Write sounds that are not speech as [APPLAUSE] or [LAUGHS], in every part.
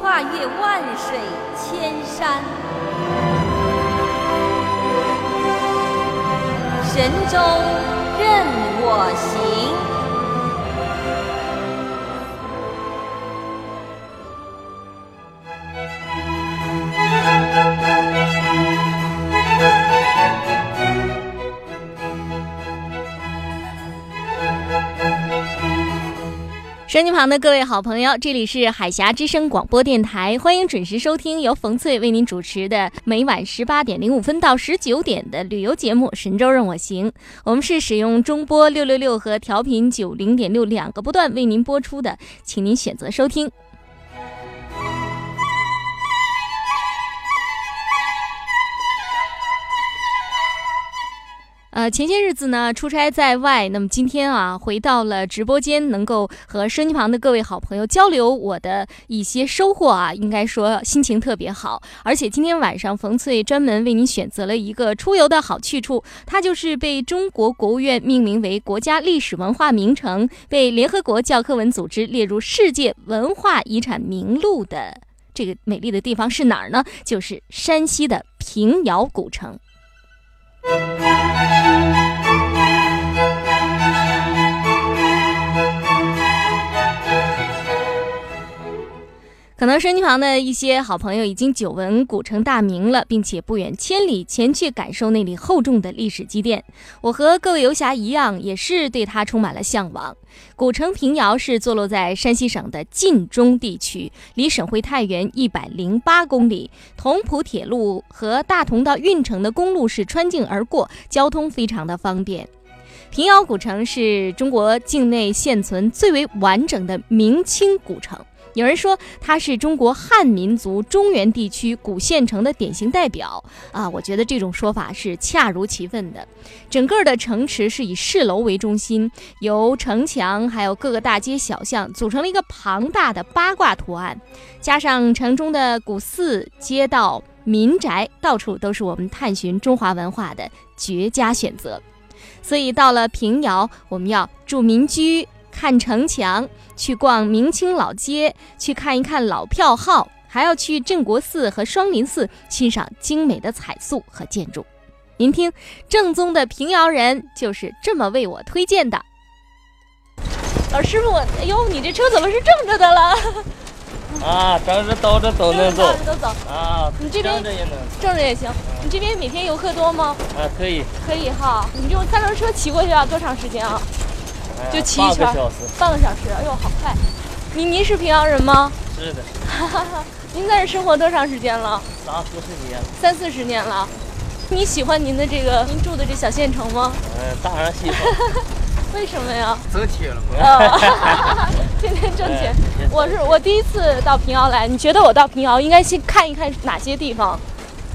跨越万水千山，神州任我行。收音旁的各位好朋友，这里是海峡之声广播电台，欢迎准时收听由冯翠为您主持的每晚十八点零五分到十九点的旅游节目《神州任我行》。我们是使用中波六六六和调频九零点六两个波段为您播出的，请您选择收听。呃，前些日子呢，出差在外，那么今天啊，回到了直播间，能够和收音旁的各位好朋友交流我的一些收获啊，应该说心情特别好。而且今天晚上，冯翠专门为您选择了一个出游的好去处，它就是被中国国务院命名为国家历史文化名城，被联合国教科文组织列入世界文化遗产名录的这个美丽的地方是哪儿呢？就是山西的平遥古城。可能身旁的一些好朋友已经久闻古城大名了，并且不远千里前去感受那里厚重的历史积淀。我和各位游侠一样，也是对它充满了向往。古城平遥是坐落在山西省的晋中地区，离省会太原一百零八公里，同蒲铁路和大同到运城的公路是穿境而过，交通非常的方便。平遥古城是中国境内现存最为完整的明清古城。有人说它是中国汉民族中原地区古县城的典型代表啊，我觉得这种说法是恰如其分的。整个的城池是以市楼为中心，由城墙还有各个大街小巷组成了一个庞大的八卦图案，加上城中的古寺、街道、民宅，到处都是我们探寻中华文化的绝佳选择。所以到了平遥，我们要住民居。看城墙，去逛明清老街，去看一看老票号，还要去镇国寺和双林寺欣赏精美的彩塑和建筑。您听，正宗的平遥人就是这么为我推荐的。老师傅，哎呦，你这车怎么是正着的了？啊，正着倒着都能走，倒着都走啊。你这边正着也能，正着也行。你这边每天游客多吗？啊，可以，可以哈。你这种三轮车骑过去要多长时间啊？就骑一圈，半个小时。半个小时，哎呦，好快！您您是平遥人吗？是的。[LAUGHS] 您在这生活多长时间了？三四十年。三四十年了。你喜欢您的这个您住的这小县城吗？嗯，当然喜欢。[LAUGHS] 为什么呀？挣钱了嘛。[LAUGHS] 天天挣钱。我是我第一次到平遥来，你觉得我到平遥应该先看一看哪些地方？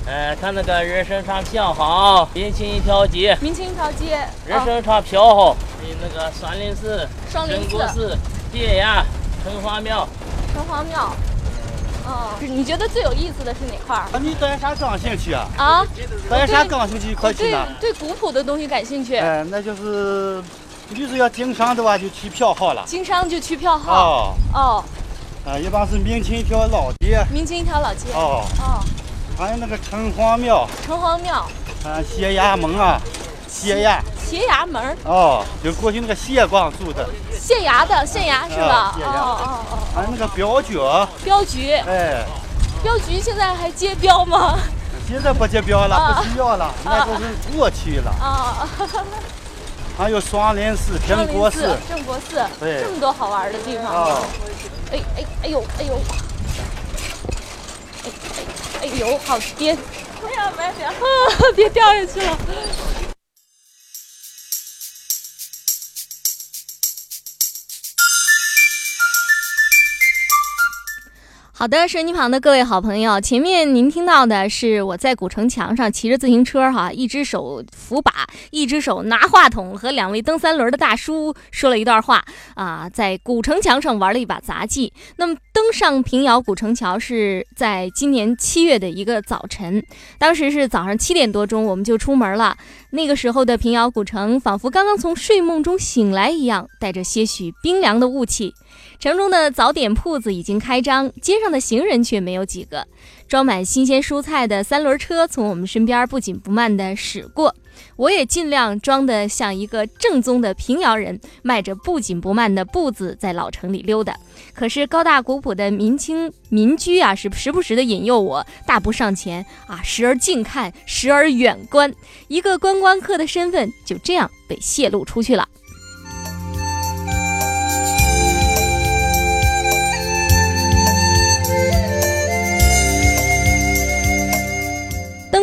呃，看那个人参厂平行，民清一条街。明清一条街。人参厂票号。那个双林寺、镇国寺、铁崖、城隍庙、城隍庙。哦，你觉得最有意思的是哪块儿？啊，你对啥感兴趣啊？啊，对啥感兴趣？快去呢。对对，古朴的东西感兴趣。哎，那就是，就是要经商的话，就去票号了。经商就去票号。哦。哦。啊，一般是明清一条老街。明清一条老街。哦。哦。还有那个城隍庙。城隍庙。啊，谢衙门啊，斜衙。斜衙门哦，就过去那个县官住的。县衙的县衙是吧？哦哦哦。还有那个镖局。镖局。哎。镖局现在还接镖吗？现在不接镖了，啊不需要了，那都是过去了。啊，还有双林寺、镇国寺，正国寺，对这么多好玩的地方。啊，哎哎哎呦哎呦，哎油，好颠！哎呀，别别，啊，[LAUGHS] 别掉下去了。好的，收音机旁的各位好朋友，前面您听到的是我在古城墙上骑着自行车哈，一只手扶把，一只手拿话筒，和两位蹬三轮的大叔说了一段话啊，在古城墙上玩了一把杂技。那么登上平遥古城桥是在今年七月的一个早晨，当时是早上七点多钟，我们就出门了。那个时候的平遥古城仿佛刚刚从睡梦中醒来一样，带着些许冰凉的雾气。城中的早点铺子已经开张，街上的行人却没有几个。装满新鲜蔬菜的三轮车从我们身边不紧不慢地驶过，我也尽量装得像一个正宗的平遥人，迈着不紧不慢的步子在老城里溜达。可是高大古朴的民清民居啊，是时不时地引诱我大步上前啊，时而近看，时而远观，一个观光客的身份就这样被泄露出去了。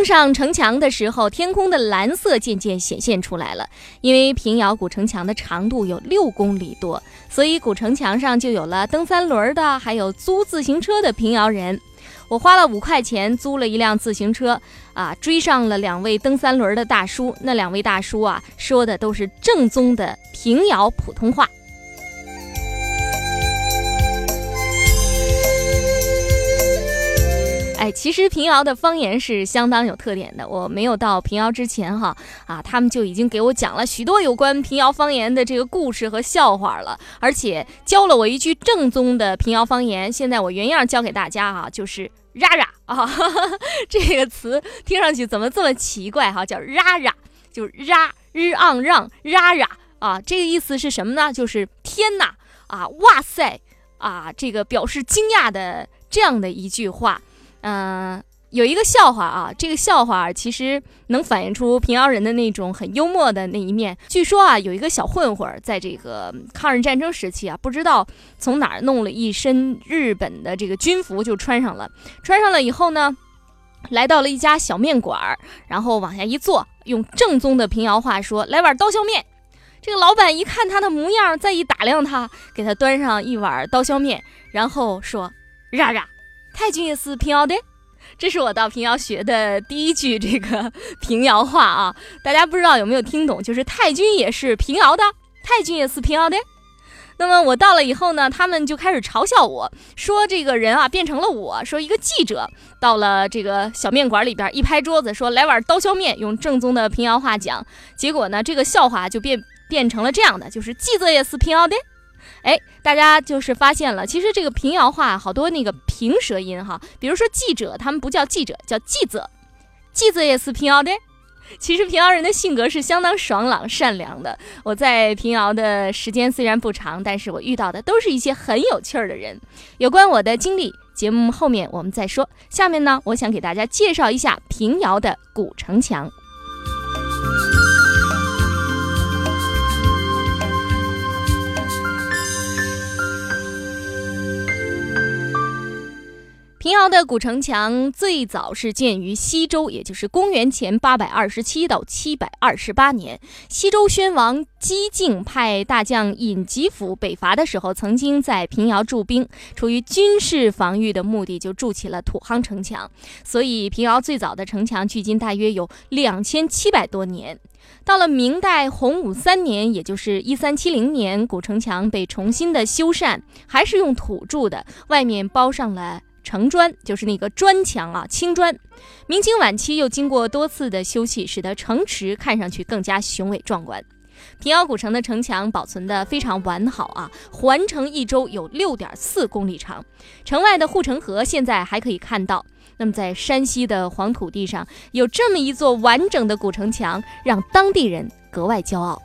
登上城墙的时候，天空的蓝色渐渐显现出来了。因为平遥古城墙的长度有六公里多，所以古城墙上就有了蹬三轮的，还有租自行车的平遥人。我花了五块钱租了一辆自行车，啊，追上了两位蹬三轮的大叔。那两位大叔啊，说的都是正宗的平遥普通话。哎，其实平遥的方言是相当有特点的。我没有到平遥之前，哈啊，他们就已经给我讲了许多有关平遥方言的这个故事和笑话了，而且教了我一句正宗的平遥方言。现在我原样教给大家哈，就是 “ra ra” 啊，[LAUGHS] 这个词听上去怎么这么奇怪哈？叫 “raz”，就是 “ra r ang 让 “raz” 啊，这个意思是什么呢？就是天哪啊，哇塞啊，这个表示惊讶的这样的一句话。嗯、有一个笑话啊，这个笑话其实能反映出平遥人的那种很幽默的那一面。据说啊，有一个小混混在这个抗日战争时期啊，不知道从哪儿弄了一身日本的这个军服就穿上了，穿上了以后呢，来到了一家小面馆儿，然后往下一坐，用正宗的平遥话说：“来碗刀削面。”这个老板一看他的模样，再一打量他，给他端上一碗刀削面，然后说让让。”太君也是平遥的，这是我到平遥学的第一句这个平遥话啊！大家不知道有没有听懂？就是太君也是平遥的，太君也是平遥的。那么我到了以后呢，他们就开始嘲笑我说这个人啊变成了我，说一个记者到了这个小面馆里边，一拍桌子说来碗刀削面，用正宗的平遥话讲。结果呢，这个笑话就变变成了这样的，就是记者也是平遥的。哎，大家就是发现了，其实这个平遥话好多那个平舌音哈，比如说记者，他们不叫记者，叫记者，记者也是平遥的。其实平遥人的性格是相当爽朗、善良的。我在平遥的时间虽然不长，但是我遇到的都是一些很有趣儿的人。有关我的经历，节目后面我们再说。下面呢，我想给大家介绍一下平遥的古城墙。平遥的古城墙最早是建于西周，也就是公元前八百二十七到七百二十八年。西周宣王姬靖派大将尹吉甫北伐的时候，曾经在平遥驻兵，出于军事防御的目的，就筑起了土夯城墙。所以，平遥最早的城墙距今大约有两千七百多年。到了明代洪武三年，也就是一三七零年，古城墙被重新的修缮，还是用土筑的，外面包上了。城砖就是那个砖墙啊，青砖。明清晚期又经过多次的修葺，使得城池看上去更加雄伟壮观。平遥古城的城墙保存的非常完好啊，环城一周有六点四公里长。城外的护城河现在还可以看到。那么在山西的黄土地上有这么一座完整的古城墙，让当地人格外骄傲。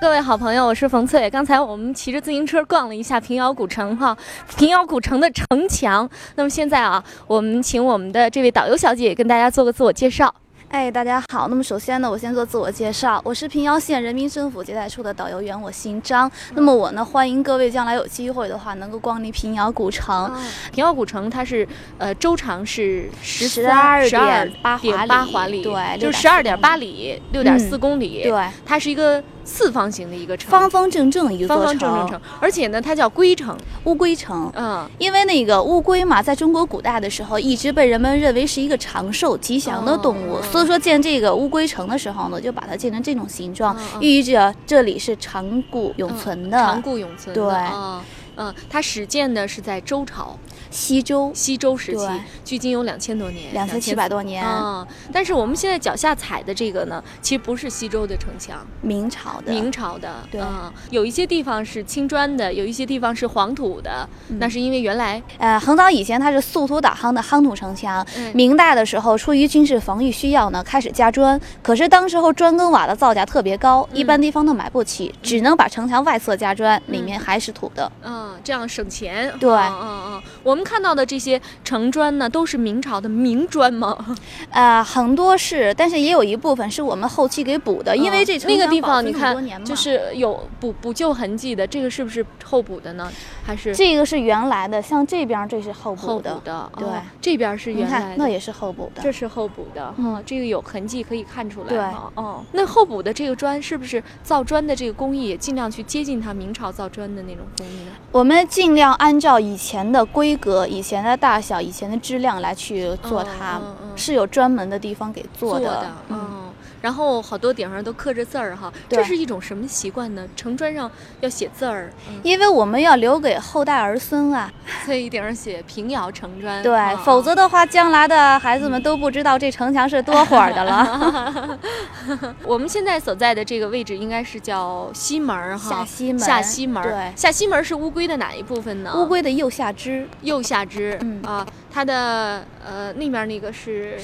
各位好朋友，我是冯翠。刚才我们骑着自行车逛了一下平遥古城哈，平遥古城的城墙。那么现在啊，我们请我们的这位导游小姐跟大家做个自我介绍。哎，大家好。那么首先呢，我先做自我介绍，我是平遥县人民政府接待处的导游员，我姓张。那么我呢，欢迎各位将来有机会的话，能够光临平遥古城。平遥古城它是呃周长是十十二点八华里，八华里，对，就是十二点八里，六点四公里。对，它是一个。四方形的一个城，方方正正一座方方正正城，而且呢，它叫龟城，乌龟城。嗯，因为那个乌龟嘛，在中国古代的时候，一直被人们认为是一个长寿吉祥的动物，所以说建这个乌龟城的时候呢，就把它建成这种形状，寓意着这里是长固永存的，长固永存。对，嗯，它始建的是在周朝。西周，西周时期，距今有两千多年，两千七百多年啊。但是我们现在脚下踩的这个呢，其实不是西周的城墙，明朝的，明朝的。对，有一些地方是青砖的，有一些地方是黄土的，那是因为原来，呃，很早以前它是素土打夯的夯土城墙。明代的时候，出于军事防御需要呢，开始加砖。可是当时候砖跟瓦的造价特别高，一般地方都买不起，只能把城墙外侧加砖，里面还是土的。嗯，这样省钱。对，嗯嗯，我们。们看到的这些城砖呢，都是明朝的明砖吗？[LAUGHS] 呃，很多是，但是也有一部分是我们后期给补的，因为这那个地方你看，就是有补补救痕迹的，这个是不是后补的呢？还是这个是原来的？像这边这是后补的，对，这边是原来，那也是后补的，这是后补的，嗯，这个有痕迹可以看出来，对，哦，那后补的这个砖是不是造砖的这个工艺也尽量去接近它明朝造砖的那种工艺呢？我们尽量按照以前的规格。以前的大小、以前的质量来去做它，是有专门的地方给做的。嗯，然后好多顶上都刻着字儿哈，这是一种什么习惯呢？城砖上要写字儿，因为我们要留给后代儿孙啊，[LAUGHS] 所以顶上写平遥城砖。对，否则的话，将来的孩子们都不知道这城墙是多会儿的了。[LAUGHS] 我们现在所在的这个位置应该是叫西门哈，下西门，下西门。对，下西门是乌龟的哪一部分呢？乌龟的右下肢，右下肢。嗯啊，它的呃那面那个是。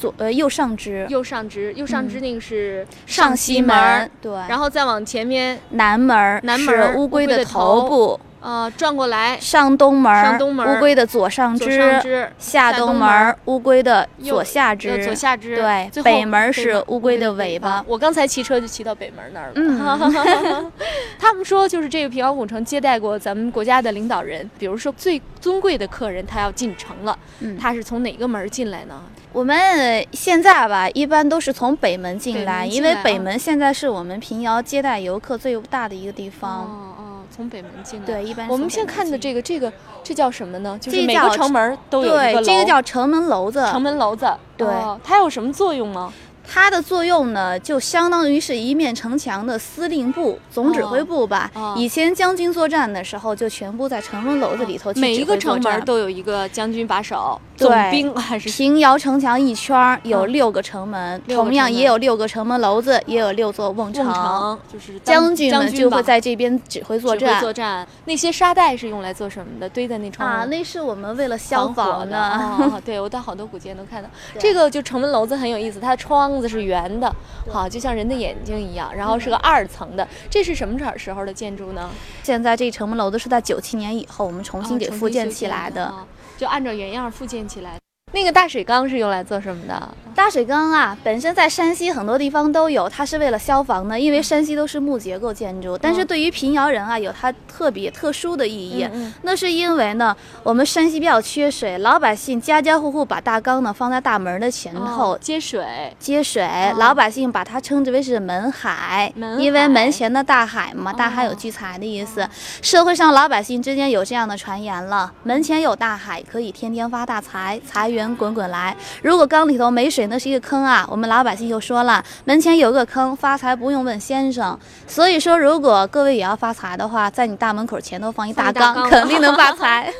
左呃右上肢，右上肢，右上肢那个是上西门，对，然后再往前面南门，南门乌龟的头部。呃，转过来上东门，上东门，乌龟的左上肢，下东门，乌龟的左下肢，左下肢，对，北门是乌龟的尾巴。我刚才骑车就骑到北门那儿了。嗯，[LAUGHS] 他们说就是这个平遥古城接待过咱们国家的领导人，比如说最尊贵的客人，他要进城了，他是从哪个门进来呢？我们现在吧，一般都是从北门进来，因为北门现在是我们平遥接待游客最大的一个地方。哦哦。从北门进来，对，一般我们现在看的这个，这个这叫什么呢？就是每个城门都有一个这个叫城门楼子。城门楼子，对，它有什么作用吗？它的作用呢，就相当于是一面城墙的司令部、总指挥部吧。以前将军作战的时候，就全部在城门楼子里头。每一个城门都有一个将军把守，总兵还是平遥城墙一圈有六个城门，同样也有六个城门楼子，也有六座瓮城。就是将军们就会在这边指挥作战。作战那些沙袋是用来做什么的？堆在那窗啊，那是我们为了消防的。[LAUGHS] 对，我到好多古建都看到这个，就城门楼子很有意思，它的窗。子是圆的，好，就像人的眼睛一样，然后是个二层的。这是什么时候的建筑呢？现在这城门楼子是在九七年以后，我们重新给复建起来的，就按照原样复建起来。那个大水缸是用来做什么的？大水缸啊，本身在山西很多地方都有，它是为了消防的，因为山西都是木结构建筑。但是对于平遥人啊，有它特别特殊的意义。那是因为呢，我们山西比较缺水，老百姓家家户户把大缸呢放在大门的前头接水，接水。老百姓把它称之为是门海，因为门前的大海嘛，大海有聚财的意思。社会上老百姓之间有这样的传言了：门前有大海，可以天天发大财，财源。滚滚来！如果缸里头没水，那是一个坑啊。我们老百姓就说了，门前有个坑，发财不用问先生。所以说，如果各位也要发财的话，在你大门口前头放一大缸，肯定能发财。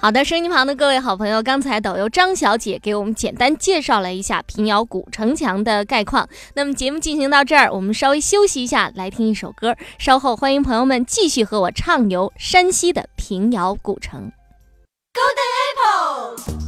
好的，声音旁的各位好朋友，刚才导游张小姐给我们简单介绍了一下平遥古城墙的概况。那么节目进行到这儿，我们稍微休息一下，来听一首歌。稍后欢迎朋友们继续和我畅游山西的平遥古城。Golden Apple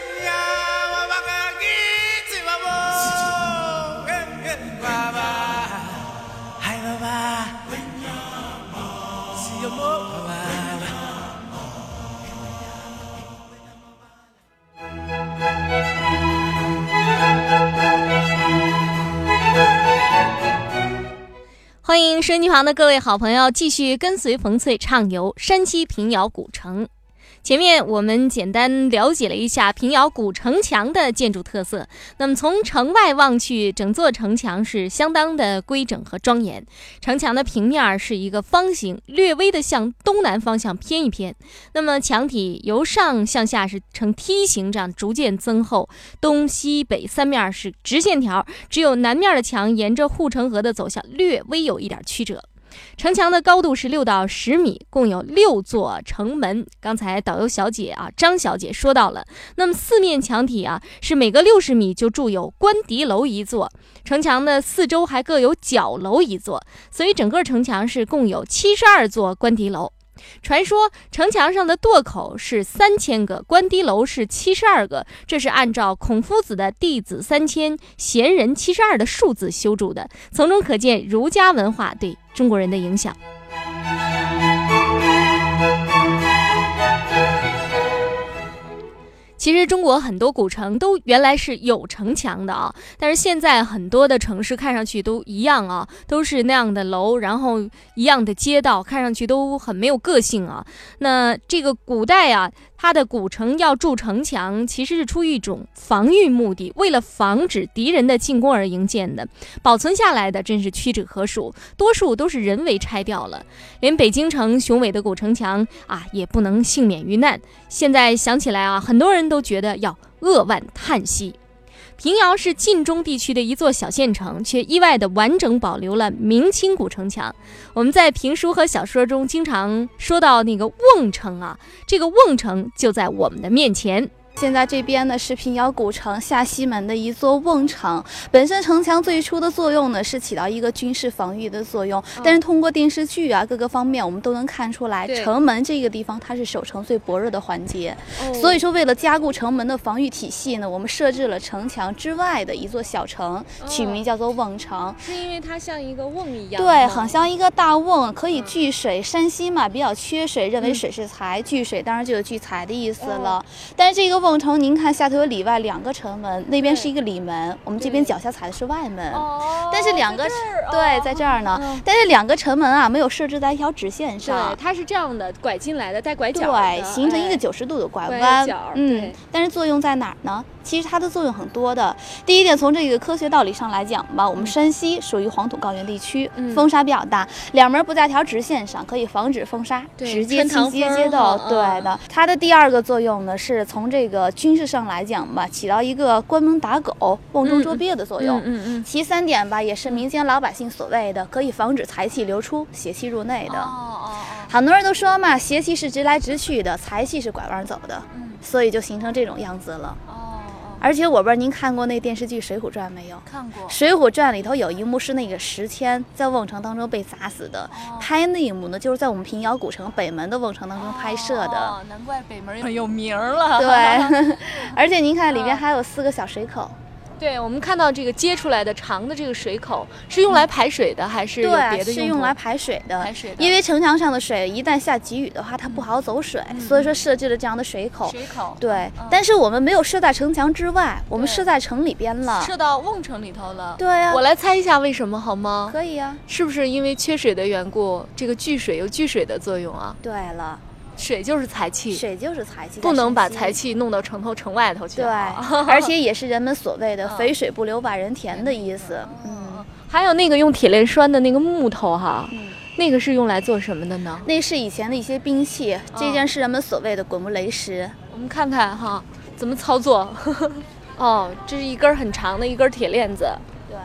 欢迎收音机旁的各位好朋友，继续跟随冯翠畅游山西平遥古城。前面我们简单了解了一下平遥古城墙的建筑特色。那么从城外望去，整座城墙是相当的规整和庄严。城墙的平面是一个方形，略微的向东南方向偏一偏。那么墙体由上向下是呈梯形，这样逐渐增厚。东西北三面是直线条，只有南面的墙沿着护城河的走向略微有一点曲折。城墙的高度是六到十米，共有六座城门。刚才导游小姐啊，张小姐说到了，那么四面墙体啊，是每隔六十米就筑有观敌楼一座，城墙的四周还各有角楼一座，所以整个城墙是共有七十二座观敌楼。传说城墙上的垛口是三千个，关堤楼是七十二个，这是按照孔夫子的“弟子三千，贤人七十二”的数字修筑的，从中可见儒家文化对中国人的影响。其实中国很多古城都原来是有城墙的啊，但是现在很多的城市看上去都一样啊，都是那样的楼，然后一样的街道，看上去都很没有个性啊。那这个古代啊。它的古城要筑城墙，其实是出于一种防御目的，为了防止敌人的进攻而营建的。保存下来的真是屈指可数，多数都是人为拆掉了。连北京城雄伟的古城墙啊，也不能幸免于难。现在想起来啊，很多人都觉得要扼腕叹息。平遥是晋中地区的一座小县城，却意外的完整保留了明清古城墙。我们在评书和小说中经常说到那个瓮城啊，这个瓮城就在我们的面前。现在这边呢是平遥古城下西门的一座瓮城。本身城墙最初的作用呢是起到一个军事防御的作用，但是通过电视剧啊各个方面，我们都能看出来，城门这个地方它是守城最薄弱的环节。所以说，为了加固城门的防御体系呢，我们设置了城墙之外的一座小城，取名叫做瓮城。是因为它像一个瓮一样，对，很像一个大瓮，可以聚水。山西嘛比较缺水，认为水是财，聚水当然就有聚财的意思了。但是这个瓮。瓮城，您看下头有里外两个城门，那边是一个里门，我们这边脚下踩的是外门。哦，但是两个对，在这儿呢。但是两个城门啊，没有设置在一条直线上。对，它是这样的，拐进来的，带拐角对，形成一个九十度的拐弯。嗯，但是作用在哪儿呢？其实它的作用很多的。第一点，从这个科学道理上来讲吧，我们山西属于黄土高原地区，风沙比较大，两门不在条直线上，可以防止风沙直接倾斜街道。对的。它的第二个作用呢，是从这个军事上来讲吧，起到一个关门打狗、瓮中捉鳖的作用。嗯嗯。其三点吧，也是民间老百姓所谓的可以防止财气流出、邪气入内的。哦哦哦。很多人都说嘛，邪气是直来直去的，财气是拐弯走的。嗯。所以就形成这种样子了。而且我不知道您看过那电视剧《水浒传》没有？看过。《水浒传》里头有一幕是那个石阡在瓮城当中被砸死的，拍那一幕呢，就是在我们平遥古城北门的瓮城当中拍摄的。哦，难怪北门很有名了。对，[LAUGHS] 而且您看里边还有四个小水口。对，我们看到这个接出来的长的这个水口是用来排水的，还是有别的用是用来排水的。排水的。因为城墙上的水一旦下急雨的话，它不好走水，所以说设置了这样的水口。水口。对，但是我们没有设在城墙之外，我们设在城里边了。设到瓮城里头了。对呀。我来猜一下为什么好吗？可以呀。是不是因为缺水的缘故？这个聚水有聚水的作用啊？对了。水就是财气，水就是财气，不能把财气弄到城头城外头去。对，[LAUGHS] [LAUGHS] 而且也是人们所谓的“肥水不流外人田”的意思。嗯，还有那个用铁链拴的那个木头哈，那个是用来做什么的呢？那是以前的一些兵器，这件是人们所谓的滚木雷石。我们看看哈，怎么操作？[LAUGHS] 哦，这是一根很长的一根铁链子，对，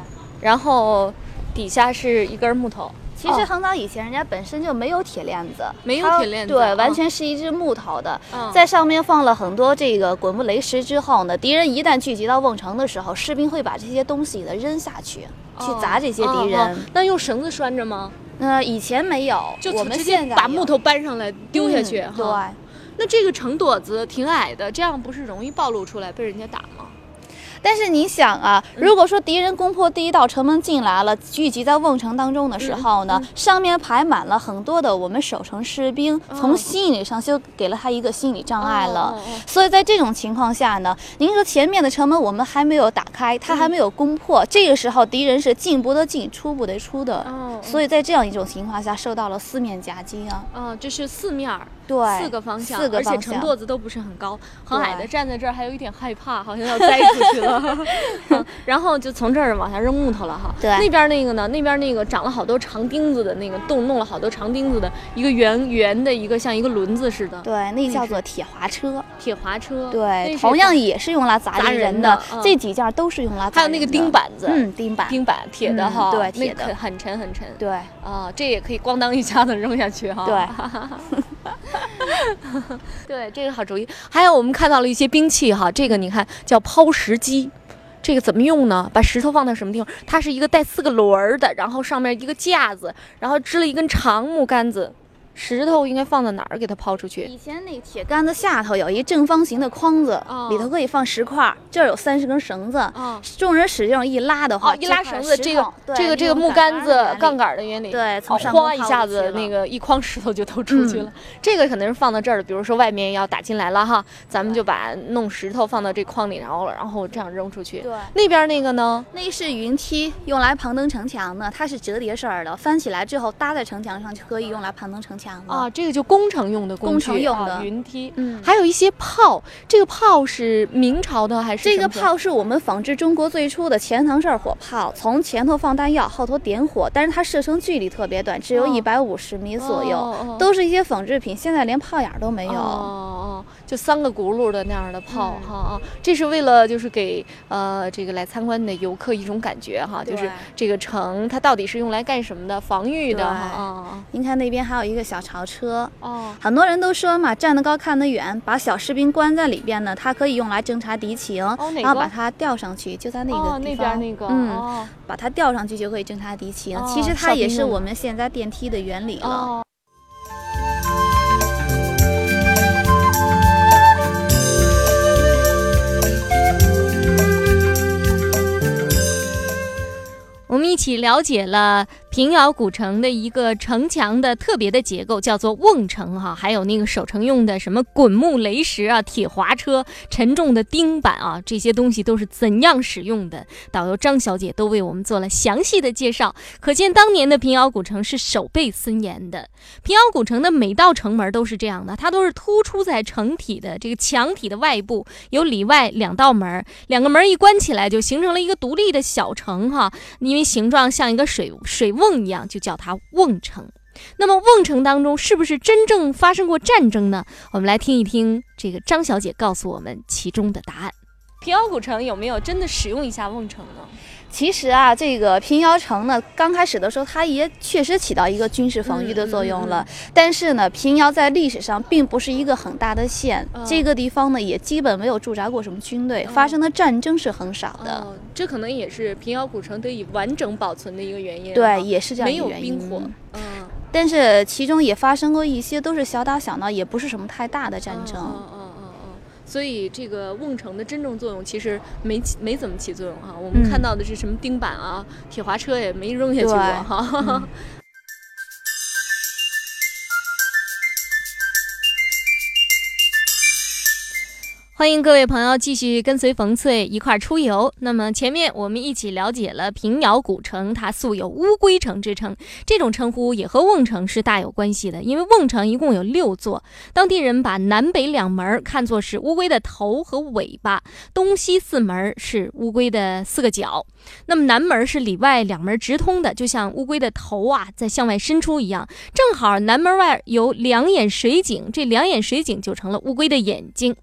然后底下是一根木头。其实很早以前，人家本身就没有铁链子，没有铁链子，对，完全是一只木头的，在上面放了很多这个滚木雷石之后呢，敌人一旦聚集到瓮城的时候，士兵会把这些东西呢扔下去，去砸这些敌人。那用绳子拴着吗？呃，以前没有，就我们现在把木头搬上来丢下去。对，那这个城垛子挺矮的，这样不是容易暴露出来被人家打吗？但是你想啊，如果说敌人攻破第一道城门进来了，聚集在瓮城当中的时候呢，上面排满了很多的我们守城士兵，从心理上就给了他一个心理障碍了。所以在这种情况下呢，您说前面的城门我们还没有打开，他还没有攻破，这个时候敌人是进不得进，出不得出的。所以在这样一种情况下，受到了四面夹击啊。哦，这是四面儿，对，四个方向，四个方向，而且城垛子都不是很高，很矮的，站在这儿还有一点害怕，好像要栽出去了。然后就从这儿往下扔木头了哈。对，那边那个呢？那边那个长了好多长钉子的那个洞，弄了好多长钉子的一个圆圆的一个像一个轮子似的。对，那叫做铁滑车。铁滑车，对，同样也是用来砸人的。这几件都是用来还有那个钉板子，嗯，钉板，钉板，铁的哈，对，铁的，很沉很沉。对，啊，这也可以咣当一下子扔下去哈。对，[LAUGHS] 对，这个好主意。还有我们看到了一些兵器哈，这个你看叫抛石机。这个怎么用呢？把石头放到什么地方？它是一个带四个轮儿的，然后上面一个架子，然后支了一根长木杆子。石头应该放在哪儿给它抛出去？以前那铁杆子下头有一正方形的筐子，里头可以放石块。这儿有三十根绳子，众人使劲一拉的话，一拉绳子，这个这个这个木杆子杠杆的原理，对，哗一下子那个一筐石头就都出去了。这个肯定是放到这儿的，比如说外面要打进来了哈，咱们就把弄石头放到这筐里，然后然后这样扔出去。对，那边那个呢？那是云梯，用来攀登城墙的，它是折叠式的，翻起来之后搭在城墙上就可以用来攀登城墙。啊，这个就工程用的工程用的云梯，嗯，还有一些炮，这个炮是明朝的还是？这个炮是我们仿制中国最初的前膛式火炮，从前头放弹药，后头点火，但是它射程距离特别短，只有一百五十米左右，都是一些仿制品，现在连炮眼都没有。哦哦，就三个轱辘的那样的炮，哈啊，这是为了就是给呃这个来参观的游客一种感觉哈，就是这个城它到底是用来干什么的？防御的啊。您看那边还有一个小。小潮车哦，很多人都说嘛，站得高看得远，把小士兵关在里边呢，它可以用来侦察敌情，然后把它吊上去，就在那个那边那个，嗯，把它吊上去就可以侦察敌情。其实它也是我们现在电梯的原理了。我们一起了解了。平遥古城的一个城墙的特别的结构叫做瓮城哈，还有那个守城用的什么滚木雷石啊、铁滑车、沉重的钉板啊，这些东西都是怎样使用的？导游张小姐都为我们做了详细的介绍，可见当年的平遥古城是守备森严的。平遥古城的每道城门都是这样的，它都是突出在城体的这个墙体的外部，有里外两道门，两个门一关起来就形成了一个独立的小城哈，因为形状像一个水水瓮。瓮一样就叫它瓮城。那么瓮城当中是不是真正发生过战争呢？我们来听一听这个张小姐告诉我们其中的答案。平遥古城有没有真的使用一下瓮城呢？其实啊，这个平遥城呢，刚开始的时候，它也确实起到一个军事防御的作用了。但是呢，平遥在历史上并不是一个很大的县，这个地方呢，也基本没有驻扎过什么军队，发生的战争是很少的。这可能也是平遥古城得以完整保存的一个原因。对，也是这样没有兵火。嗯，但是其中也发生过一些都是小打小闹，也不是什么太大的战争。所以这个瓮城的真正作用其实没没怎么起作用哈，我们看到的是什么钉板啊、铁滑车也没扔下去过哈。[LAUGHS] 欢迎各位朋友继续跟随冯翠一块出游。那么前面我们一起了解了平遥古城，它素有乌龟城之称，这种称呼也和瓮城是大有关系的。因为瓮城一共有六座，当地人把南北两门看作是乌龟的头和尾巴，东西四门是乌龟的四个角。那么南门是里外两门直通的，就像乌龟的头啊在向外伸出一样。正好南门外有两眼水井，这两眼水井就成了乌龟的眼睛。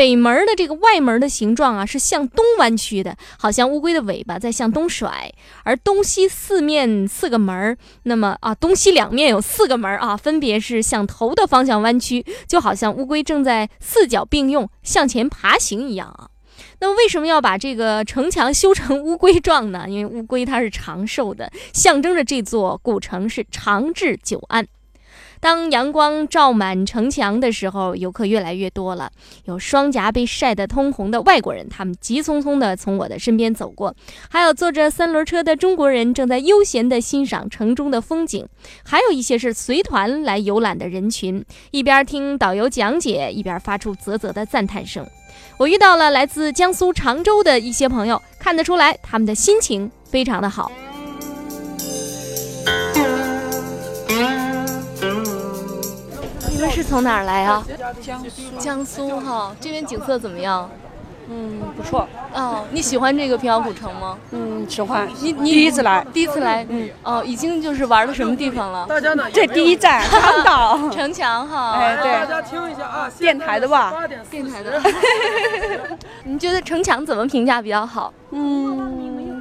北门的这个外门的形状啊，是向东弯曲的，好像乌龟的尾巴在向东甩。而东西四面四个门，那么啊，东西两面有四个门啊，分别是向头的方向弯曲，就好像乌龟正在四脚并用向前爬行一样啊。那为什么要把这个城墙修成乌龟状呢？因为乌龟它是长寿的，象征着这座古城是长治久安。当阳光照满城墙的时候，游客越来越多了。有双颊被晒得通红的外国人，他们急匆匆地从我的身边走过；还有坐着三轮车的中国人，正在悠闲地欣赏城中的风景；还有一些是随团来游览的人群，一边听导游讲解，一边发出啧啧的赞叹声。我遇到了来自江苏常州的一些朋友，看得出来他们的心情非常的好。们是从哪儿来啊？江苏。江苏哈，这边景色怎么样？嗯，不错。哦，你喜欢这个平遥古城吗？嗯，喜欢。你你第一次来，第一次来，嗯，哦，已经就是玩到什么地方了？这第一站长岛 [LAUGHS] 城墙哈。哎，对。大家听一下啊，电台的吧？电台的。[LAUGHS] 你觉得城墙怎么评价比较好？嗯，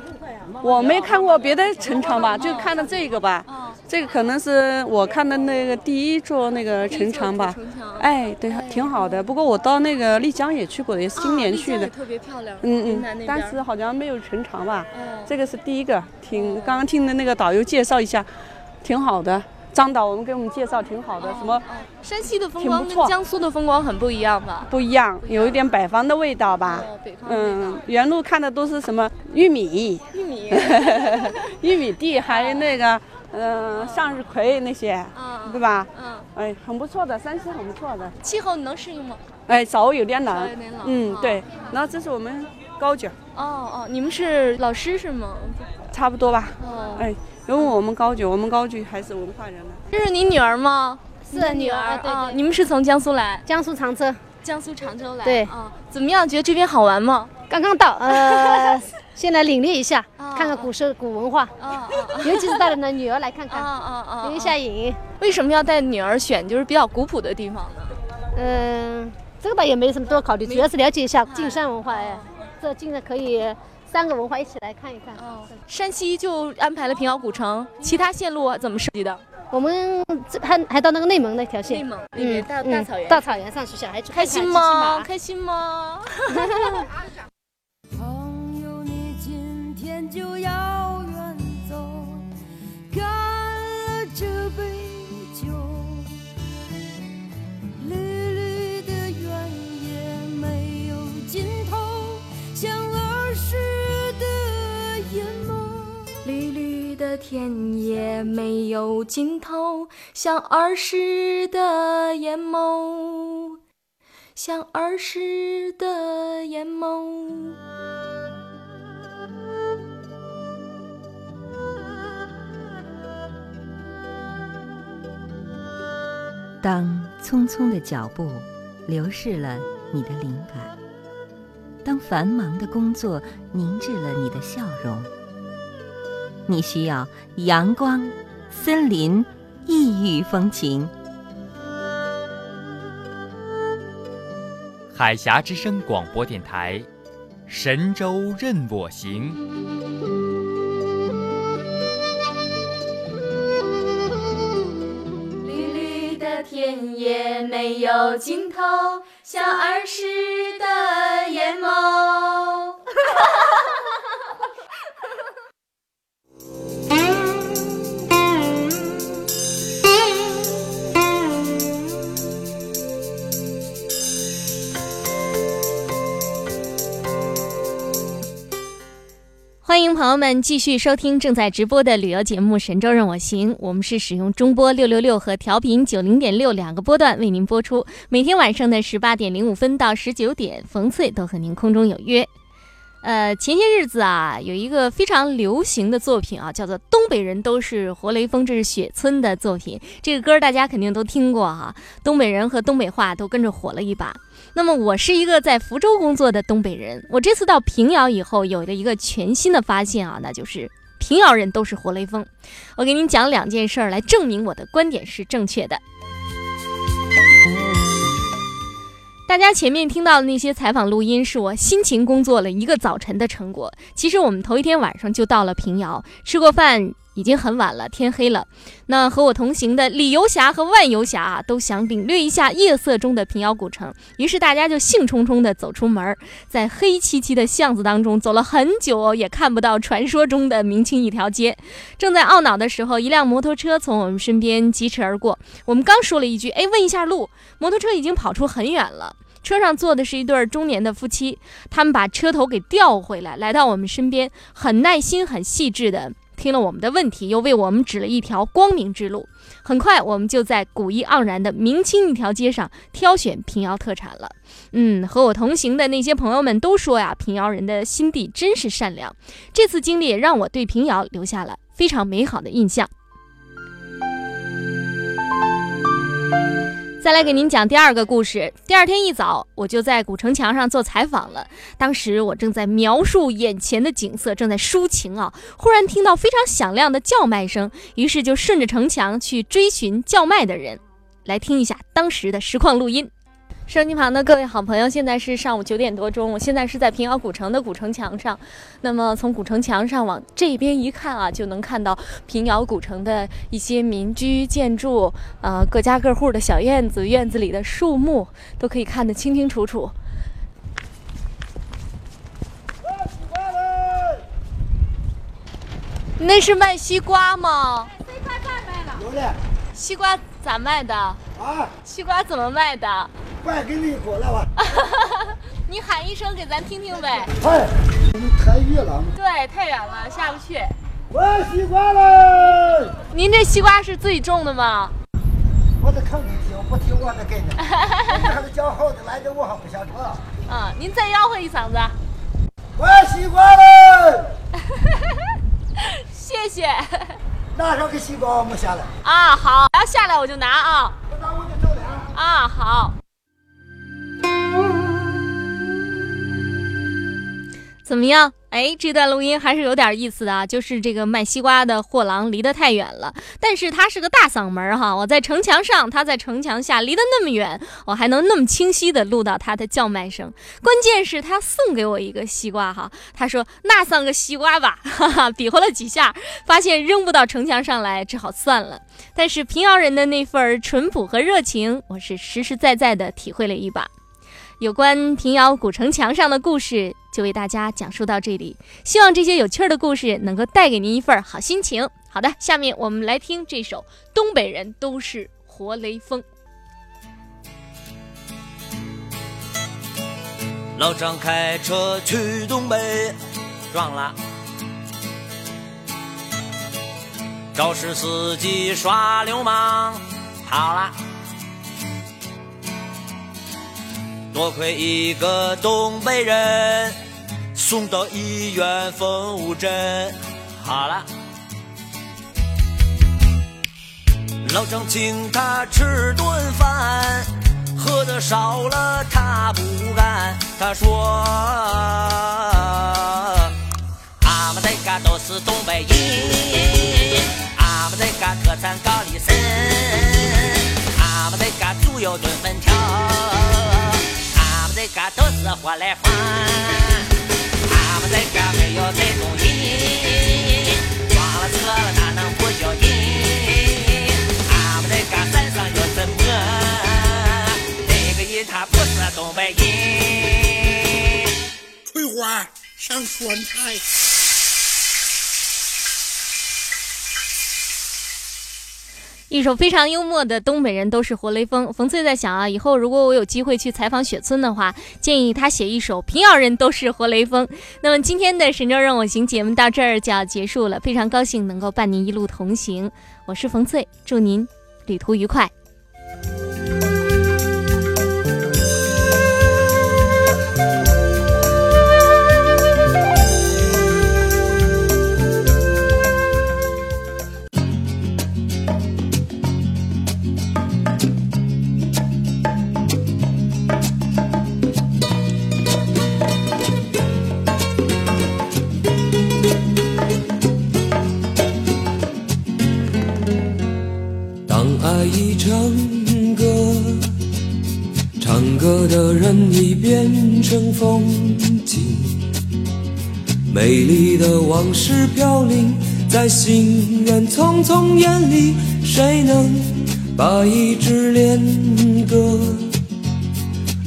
我没看过别的城墙吧，就看到这个吧。这个可能是我看的那个第一座那个城墙吧，哎，对，挺好的。不过我到那个丽江也去过，也是今年去的，特别漂亮。嗯嗯，但是好像没有城墙吧？这个是第一个，挺刚刚听的那个导游介绍一下，挺好的。张导，我们给我们介绍挺好的，什么山西的风光跟江苏的风光很不一样吧？不一样，有一点北方的味道吧？北方嗯，原路看的都是什么玉米？玉米，[LAUGHS] 玉米地，还有那个。嗯，向日葵那些，嗯对吧？嗯，哎，很不错的，山西很不错的。气候你能适应吗？哎，早有点冷。有点冷。嗯，对。然后这是我们高姐。哦哦，你们是老师是吗？差不多吧。哦。哎，因为我们高举，我们高举还是文化人呢。这是你女儿吗？是女儿。对对。你们是从江苏来？江苏常州。江苏常州来。对。啊，怎么样？觉得这边好玩吗？刚刚到，呃。先来领略一下，[LAUGHS] 看看古诗古文化，[LAUGHS] 尤其是带着女儿来看看，留一下影。为什么要带女儿选就是比较古朴的地方呢？嗯，这个倒也没什么多考虑，主要是了解一下晋山文化。哎，这晋山可以三个文化一起来看一看。哦山西就安排了平遥古城，其他线路怎么设计的？我们还还到那个内蒙那条线，内蒙嗯大大草原，大草原上去小孩去开心吗？开心吗？[LAUGHS] 朋友，你今天就要远走，干了这杯酒，绿绿的原野没有尽头，像儿时的眼眸；绿绿的田野没有尽头，像儿时的眼眸，像儿时的眼眸。当匆匆的脚步流逝了你的灵感，当繁忙的工作凝滞了你的笑容，你需要阳光、森林、异域风情。海峡之声广播电台，神州任我行。绿绿的田野没有尽头，像儿时的眼眸。欢迎朋友们继续收听正在直播的旅游节目《神州任我行》，我们是使用中波六六六和调频九零点六两个波段为您播出。每天晚上的十八点零五分到十九点，冯翠都和您空中有约。呃，前些日子啊，有一个非常流行的作品啊，叫做《东北人都是活雷锋》，这是雪村的作品。这个歌大家肯定都听过哈，东北人和东北话都跟着火了一把。那么，我是一个在福州工作的东北人，我这次到平遥以后，有了一个全新的发现啊，那就是平遥人都是活雷锋。我给您讲两件事儿来证明我的观点是正确的。大家前面听到的那些采访录音，是我辛勤工作了一个早晨的成果。其实我们头一天晚上就到了平遥，吃过饭，已经很晚了，天黑了。那和我同行的李游侠和万游侠啊，都想领略一下夜色中的平遥古城，于是大家就兴冲冲地走出门，在黑漆漆的巷子当中走了很久，也看不到传说中的明清一条街。正在懊恼的时候，一辆摩托车从我们身边疾驰而过。我们刚说了一句：“哎，问一下路。”摩托车已经跑出很远了。车上坐的是一对中年的夫妻，他们把车头给调回来，来到我们身边，很耐心、很细致的听了我们的问题，又为我们指了一条光明之路。很快，我们就在古意盎然的明清一条街上挑选平遥特产了。嗯，和我同行的那些朋友们都说呀，平遥人的心地真是善良。这次经历也让我对平遥留下了非常美好的印象。再来给您讲第二个故事。第二天一早，我就在古城墙上做采访了。当时我正在描述眼前的景色，正在抒情啊，忽然听到非常响亮的叫卖声，于是就顺着城墙去追寻叫卖的人。来听一下当时的实况录音。收音机旁的各位好朋友，现在是上午九点多钟，我现在是在平遥古城的古城墙上。那么从古城墙上往这边一看啊，就能看到平遥古城的一些民居建筑，呃，各家各户的小院子，院子里的树木都可以看得清清楚楚。那是卖西瓜吗？西瓜咋卖了？有嘞。西瓜咋卖的？啊？西瓜怎么卖的？卖给你过来吧！[LAUGHS] 你喊一声给咱听听呗。[LAUGHS] 嗨，太远了。对，太远了，下不去。我要西瓜了。您这西瓜是自己种的吗？我得看你听，不听我的给你。[LAUGHS] 你还是叫好的来着，我还不想唱。嗯，您再吆喝一嗓子。我要西瓜了。谢谢。拿上个西瓜，我们下来。啊，好，要下来我就拿啊。我拿我就走了。啊，好。怎么样？哎，这段录音还是有点意思的啊。就是这个卖西瓜的货郎离得太远了，但是他是个大嗓门哈。我在城墙上，他在城墙下，离得那么远，我还能那么清晰的录到他的叫卖声。关键是，他送给我一个西瓜哈，他说那算个西瓜吧，哈哈，比划了几下，发现扔不到城墙上来，只好算了。但是平遥人的那份淳朴和热情，我是实实在在的体会了一把。有关平遥古城墙上的故事，就为大家讲述到这里。希望这些有趣的故事能够带给您一份好心情。好的，下面我们来听这首《东北人都是活雷锋》。老张开车去东北，撞了；肇事司机耍流氓，跑了。多亏一个东北人送到医院缝五针，好了。老张请他吃顿饭，喝的少了他不干。他说：“俺们这嘎都是东北人，俺们这嘎特产高丽参，俺们这嘎猪油炖粉条。”这嘎都是活来风，俺们这嘎没有这种人，撞了车了哪能不叫人？俺们这嘎山上有什么？那个人他不是东北人。翠花上酸菜。一首非常幽默的东北人都是活雷锋。冯翠在想啊，以后如果我有机会去采访雪村的话，建议他写一首平遥人都是活雷锋。那么今天的神州任我行节目到这儿就要结束了，非常高兴能够伴您一路同行，我是冯翠，祝您旅途愉快。往事飘零在心愿匆匆眼里，谁能把一支恋歌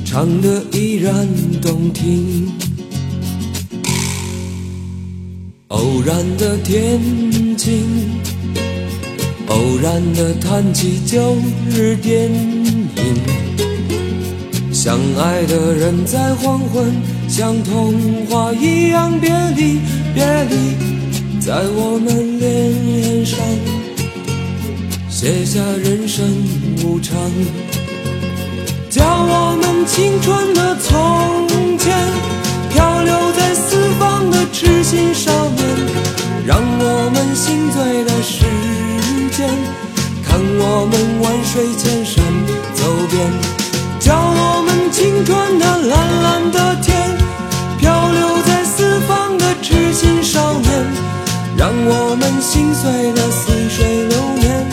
唱得依然动听？偶然的天晴，偶然的谈起旧日电影。相爱的人在黄昏，像童话一样别离，别离，在我们脸上写下人生无常，叫我们青春的从前，漂流在四方的痴心少年，让我们心醉的时间，看我们万水千山。走遍，叫我们青春的蓝蓝的心少年，让我们心碎的似水流年，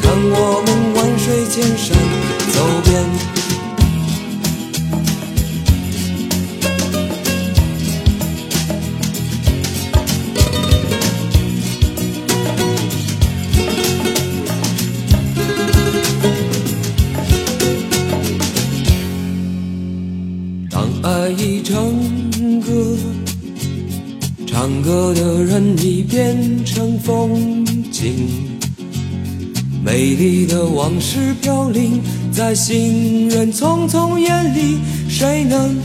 看我们万水千山走遍。变成风景，美丽的往事飘零在行人匆匆眼里，谁能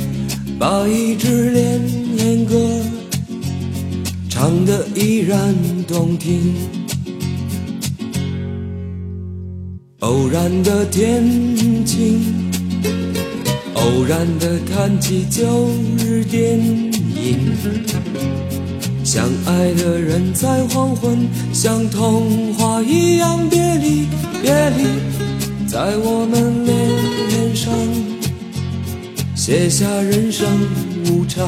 把一支恋恋歌唱得依然动听？偶然的天晴。偶然的谈起旧日电影，相爱的人在黄昏，像童话一样别离别离，在我们脸脸上写下人生无常，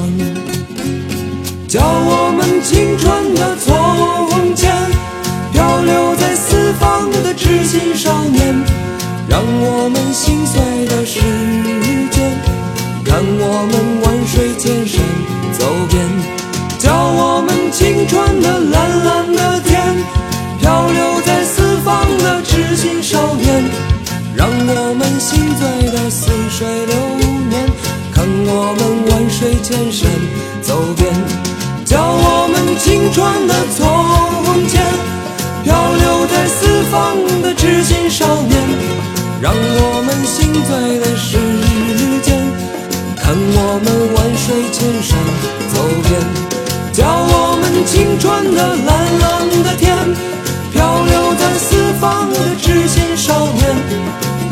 叫我们青春的从前，漂流在四方的痴心少年，让我们心碎的是。万水千山走遍，叫我们青春的从前，漂流在四方的痴心少年，让我们心醉的时间。看我们万水千山走遍，叫我们青春的蓝蓝的天，漂流在四方的痴心少年，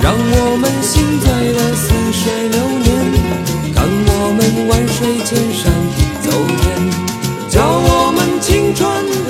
让我们心醉的似水流年。万水千山走遍，叫我们青春。